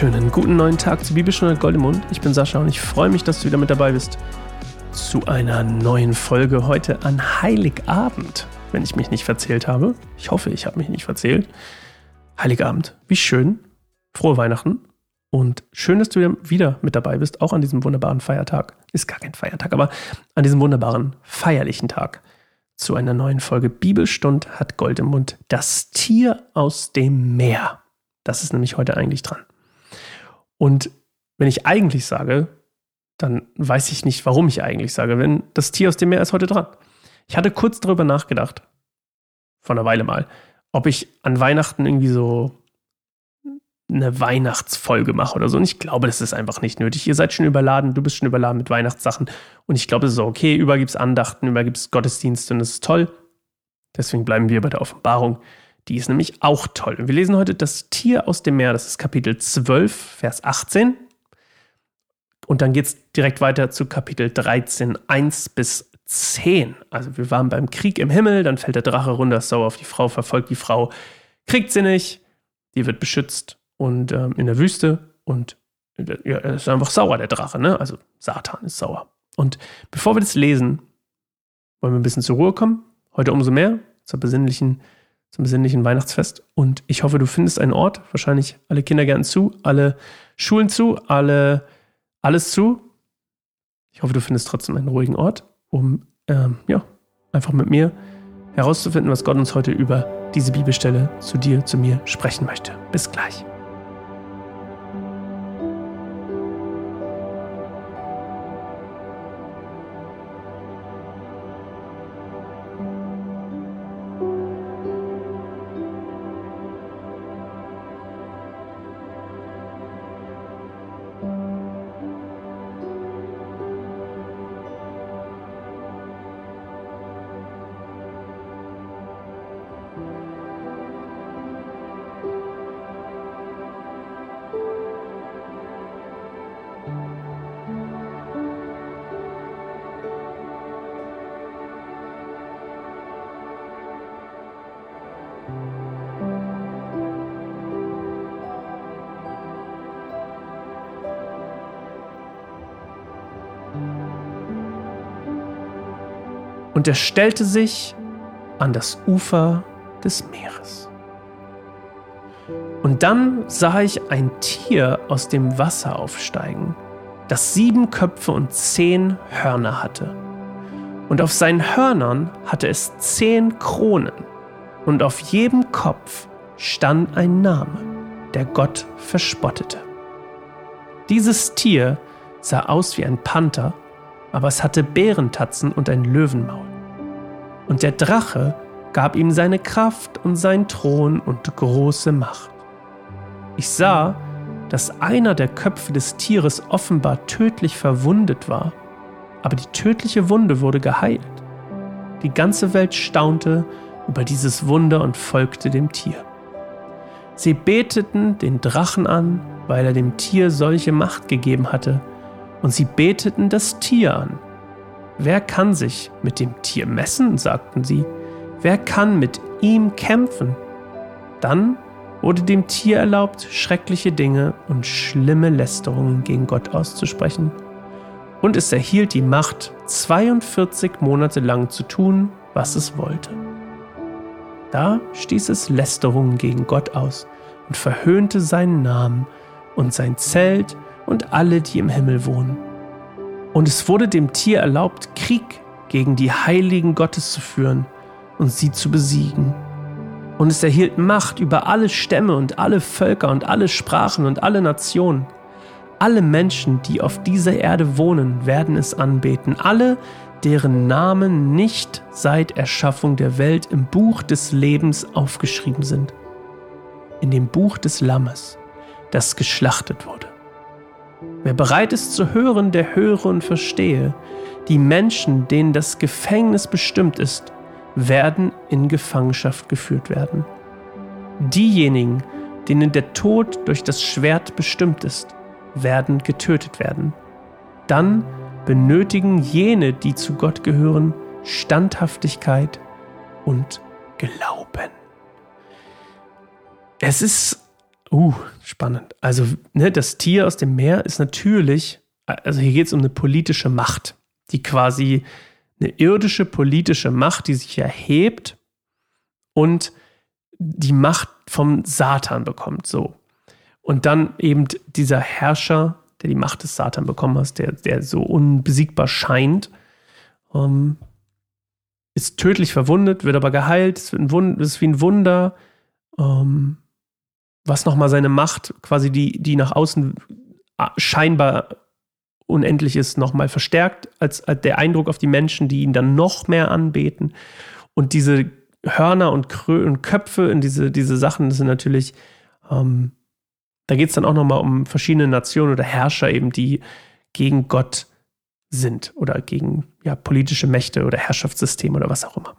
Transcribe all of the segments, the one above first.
wunderschönen guten neuen Tag zu Bibelstunde Goldemund. Ich bin Sascha und ich freue mich, dass du wieder mit dabei bist zu einer neuen Folge heute an Heiligabend, wenn ich mich nicht verzählt habe. Ich hoffe, ich habe mich nicht verzählt. Heiligabend, wie schön. Frohe Weihnachten und schön, dass du wieder mit dabei bist, auch an diesem wunderbaren Feiertag. Ist gar kein Feiertag, aber an diesem wunderbaren feierlichen Tag zu einer neuen Folge Bibelstund hat Gold im Mund. Das Tier aus dem Meer. Das ist nämlich heute eigentlich dran. Und wenn ich eigentlich sage, dann weiß ich nicht, warum ich eigentlich sage, wenn das Tier aus dem Meer ist heute dran. Ich hatte kurz darüber nachgedacht, vor einer Weile mal, ob ich an Weihnachten irgendwie so eine Weihnachtsfolge mache oder so. Und ich glaube, das ist einfach nicht nötig. Ihr seid schon überladen, du bist schon überladen mit Weihnachtssachen. Und ich glaube, es ist okay. Über gibt es Andachten, über gibt es Gottesdienste und das ist toll. Deswegen bleiben wir bei der Offenbarung. Die ist nämlich auch toll. Und wir lesen heute das Tier aus dem Meer. Das ist Kapitel 12, Vers 18. Und dann geht es direkt weiter zu Kapitel 13, 1 bis 10. Also wir waren beim Krieg im Himmel, dann fällt der Drache runter, sauer auf die Frau, verfolgt die Frau, kriegt sie nicht, die wird beschützt und ähm, in der Wüste und ja, er ist einfach sauer, der Drache, ne? Also Satan ist sauer. Und bevor wir das lesen, wollen wir ein bisschen zur Ruhe kommen. Heute umso mehr zur besinnlichen zum besinnlichen Weihnachtsfest. Und ich hoffe, du findest einen Ort, wahrscheinlich alle Kindergärten zu, alle Schulen zu, alle, alles zu. Ich hoffe, du findest trotzdem einen ruhigen Ort, um ähm, ja, einfach mit mir herauszufinden, was Gott uns heute über diese Bibelstelle zu dir, zu mir sprechen möchte. Bis gleich. Und er stellte sich an das Ufer des Meeres. Und dann sah ich ein Tier aus dem Wasser aufsteigen, das sieben Köpfe und zehn Hörner hatte. Und auf seinen Hörnern hatte es zehn Kronen, und auf jedem Kopf stand ein Name, der Gott verspottete. Dieses Tier sah aus wie ein Panther, aber es hatte Bärentatzen und ein Löwenmaul. Und der Drache gab ihm seine Kraft und seinen Thron und große Macht. Ich sah, dass einer der Köpfe des Tieres offenbar tödlich verwundet war, aber die tödliche Wunde wurde geheilt. Die ganze Welt staunte über dieses Wunder und folgte dem Tier. Sie beteten den Drachen an, weil er dem Tier solche Macht gegeben hatte, und sie beteten das Tier an. Wer kann sich mit dem Tier messen? sagten sie. Wer kann mit ihm kämpfen? Dann wurde dem Tier erlaubt, schreckliche Dinge und schlimme Lästerungen gegen Gott auszusprechen. Und es erhielt die Macht, 42 Monate lang zu tun, was es wollte. Da stieß es Lästerungen gegen Gott aus und verhöhnte seinen Namen und sein Zelt und alle, die im Himmel wohnen. Und es wurde dem Tier erlaubt, Krieg gegen die Heiligen Gottes zu führen und sie zu besiegen. Und es erhielt Macht über alle Stämme und alle Völker und alle Sprachen und alle Nationen. Alle Menschen, die auf dieser Erde wohnen, werden es anbeten. Alle, deren Namen nicht seit Erschaffung der Welt im Buch des Lebens aufgeschrieben sind. In dem Buch des Lammes, das geschlachtet wurde. Wer bereit ist zu hören, der höre und verstehe. Die Menschen, denen das Gefängnis bestimmt ist, werden in Gefangenschaft geführt werden. Diejenigen, denen der Tod durch das Schwert bestimmt ist, werden getötet werden. Dann benötigen jene, die zu Gott gehören, Standhaftigkeit und Glauben. Es ist Uh, spannend. Also, ne, das Tier aus dem Meer ist natürlich, also hier geht es um eine politische Macht, die quasi eine irdische politische Macht, die sich erhebt und die Macht vom Satan bekommt, so. Und dann eben dieser Herrscher, der die Macht des Satan bekommen hat, der, der so unbesiegbar scheint, ähm, ist tödlich verwundet, wird aber geheilt, es, wird ein Wund, ist wie ein Wunder, ähm, was nochmal seine Macht, quasi die, die nach außen äh, scheinbar unendlich ist, nochmal verstärkt, als, als der Eindruck auf die Menschen, die ihn dann noch mehr anbeten. Und diese Hörner und, Krö und Köpfe in diese, diese Sachen, das sind natürlich, ähm, da geht es dann auch nochmal um verschiedene Nationen oder Herrscher eben, die gegen Gott sind oder gegen ja, politische Mächte oder Herrschaftssysteme oder was auch immer.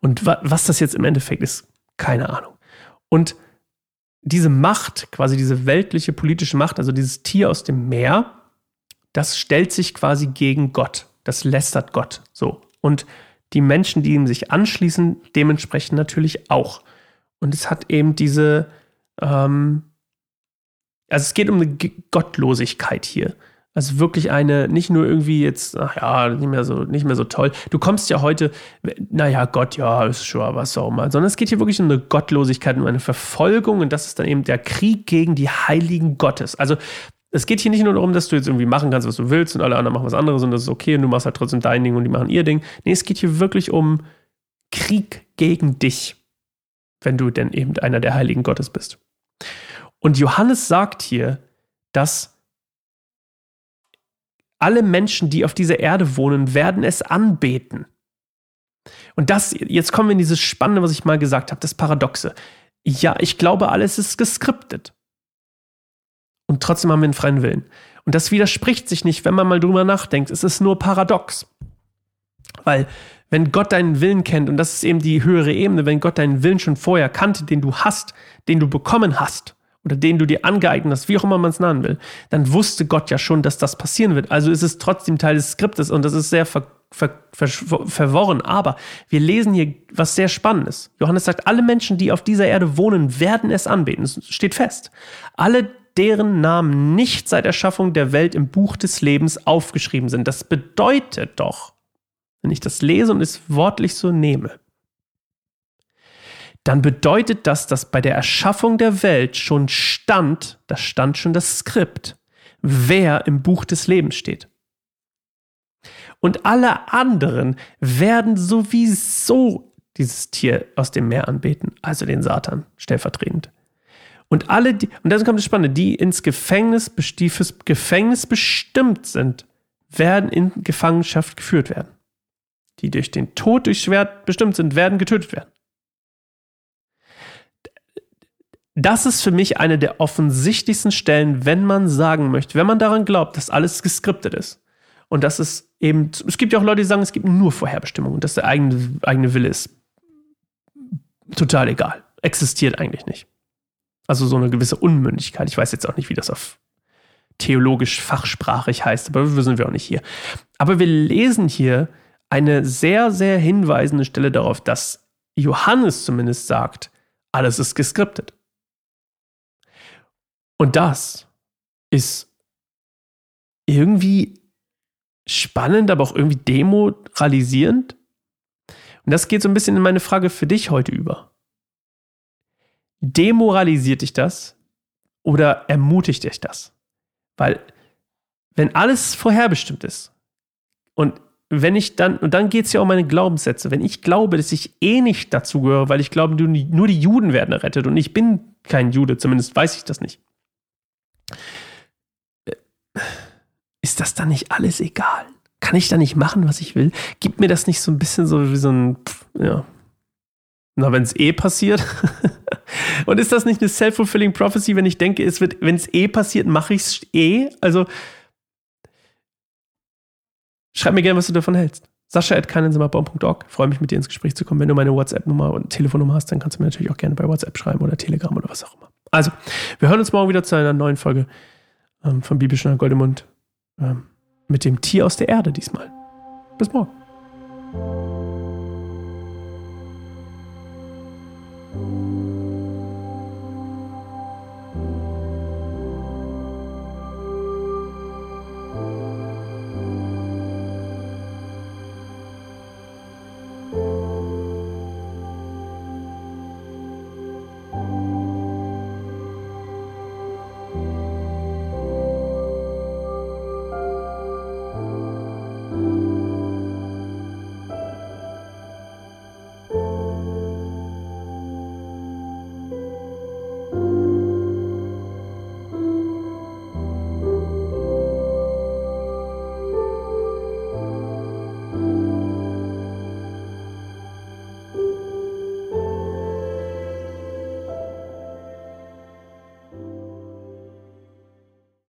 Und wa was das jetzt im Endeffekt ist, keine Ahnung. Und diese Macht, quasi diese weltliche politische Macht, also dieses Tier aus dem Meer, das stellt sich quasi gegen Gott. Das lästert Gott. So. Und die Menschen, die ihm sich anschließen, dementsprechend natürlich auch. Und es hat eben diese, ähm, also es geht um eine Gottlosigkeit hier. Also wirklich eine, nicht nur irgendwie jetzt, ach ja, nicht mehr so, nicht mehr so toll. Du kommst ja heute, naja, Gott, ja, ist schon was auch mal, sondern es geht hier wirklich um eine Gottlosigkeit, um eine Verfolgung und das ist dann eben der Krieg gegen die Heiligen Gottes. Also es geht hier nicht nur darum, dass du jetzt irgendwie machen kannst, was du willst und alle anderen machen was anderes und das ist okay und du machst halt trotzdem dein Ding und die machen ihr Ding. Nee, es geht hier wirklich um Krieg gegen dich, wenn du denn eben einer der Heiligen Gottes bist. Und Johannes sagt hier, dass alle Menschen, die auf dieser Erde wohnen, werden es anbeten. Und das, jetzt kommen wir in dieses Spannende, was ich mal gesagt habe, das Paradoxe. Ja, ich glaube, alles ist geskriptet. Und trotzdem haben wir einen freien Willen. Und das widerspricht sich nicht, wenn man mal drüber nachdenkt. Es ist nur paradox. Weil, wenn Gott deinen Willen kennt, und das ist eben die höhere Ebene, wenn Gott deinen Willen schon vorher kannte, den du hast, den du bekommen hast, oder den du dir angeeignet hast, wie auch immer man es nennen will, dann wusste Gott ja schon, dass das passieren wird. Also ist es trotzdem Teil des Skriptes und das ist sehr ver, ver, ver, verworren. Aber wir lesen hier was sehr Spannendes. Johannes sagt, alle Menschen, die auf dieser Erde wohnen, werden es anbeten. Es steht fest. Alle deren Namen nicht seit Erschaffung der Welt im Buch des Lebens aufgeschrieben sind. Das bedeutet doch, wenn ich das lese und es wortlich so nehme, dann bedeutet das, dass bei der Erschaffung der Welt schon stand, da stand schon das Skript, wer im Buch des Lebens steht. Und alle anderen werden sowieso dieses Tier aus dem Meer anbeten, also den Satan stellvertretend. Und alle, die, und dann kommt das Spannende, die ins Gefängnis, die fürs Gefängnis bestimmt sind, werden in Gefangenschaft geführt werden. Die durch den Tod durch Schwert bestimmt sind, werden getötet werden. Das ist für mich eine der offensichtlichsten Stellen, wenn man sagen möchte, wenn man daran glaubt, dass alles geskriptet ist. Und dass es eben, es gibt ja auch Leute, die sagen, es gibt nur Vorherbestimmung und dass der eigene, eigene Wille ist total egal. Existiert eigentlich nicht. Also so eine gewisse Unmündigkeit. Ich weiß jetzt auch nicht, wie das auf theologisch fachsprachig heißt, aber wir sind wir auch nicht hier. Aber wir lesen hier eine sehr, sehr hinweisende Stelle darauf, dass Johannes zumindest sagt, alles ist geskriptet. Und das ist irgendwie spannend, aber auch irgendwie demoralisierend. Und das geht so ein bisschen in meine Frage für dich heute über. Demoralisiert dich das oder ermutigt dich das? Weil, wenn alles vorherbestimmt ist und wenn ich dann, und dann geht es ja um meine Glaubenssätze, wenn ich glaube, dass ich eh nicht dazu gehöre, weil ich glaube, nur die Juden werden errettet und ich bin kein Jude, zumindest weiß ich das nicht. Ist das dann nicht alles egal? Kann ich da nicht machen, was ich will? Gibt mir das nicht so ein bisschen so wie so ein, ja, na, wenn es eh passiert. Und ist das nicht eine self-fulfilling prophecy, wenn ich denke, es wird, wenn es eh passiert, mache ich es eh? Also schreib mir gerne, was du davon hältst. Sascha at keinensimmerbaum.org. Freue mich, mit dir ins Gespräch zu kommen. Wenn du meine WhatsApp-Nummer und Telefonnummer hast, dann kannst du mir natürlich auch gerne bei WhatsApp schreiben oder Telegram oder was auch immer. Also, wir hören uns morgen wieder zu einer neuen Folge ähm, von Bibelschner Goldemund ähm, mit dem Tier aus der Erde diesmal. Bis morgen.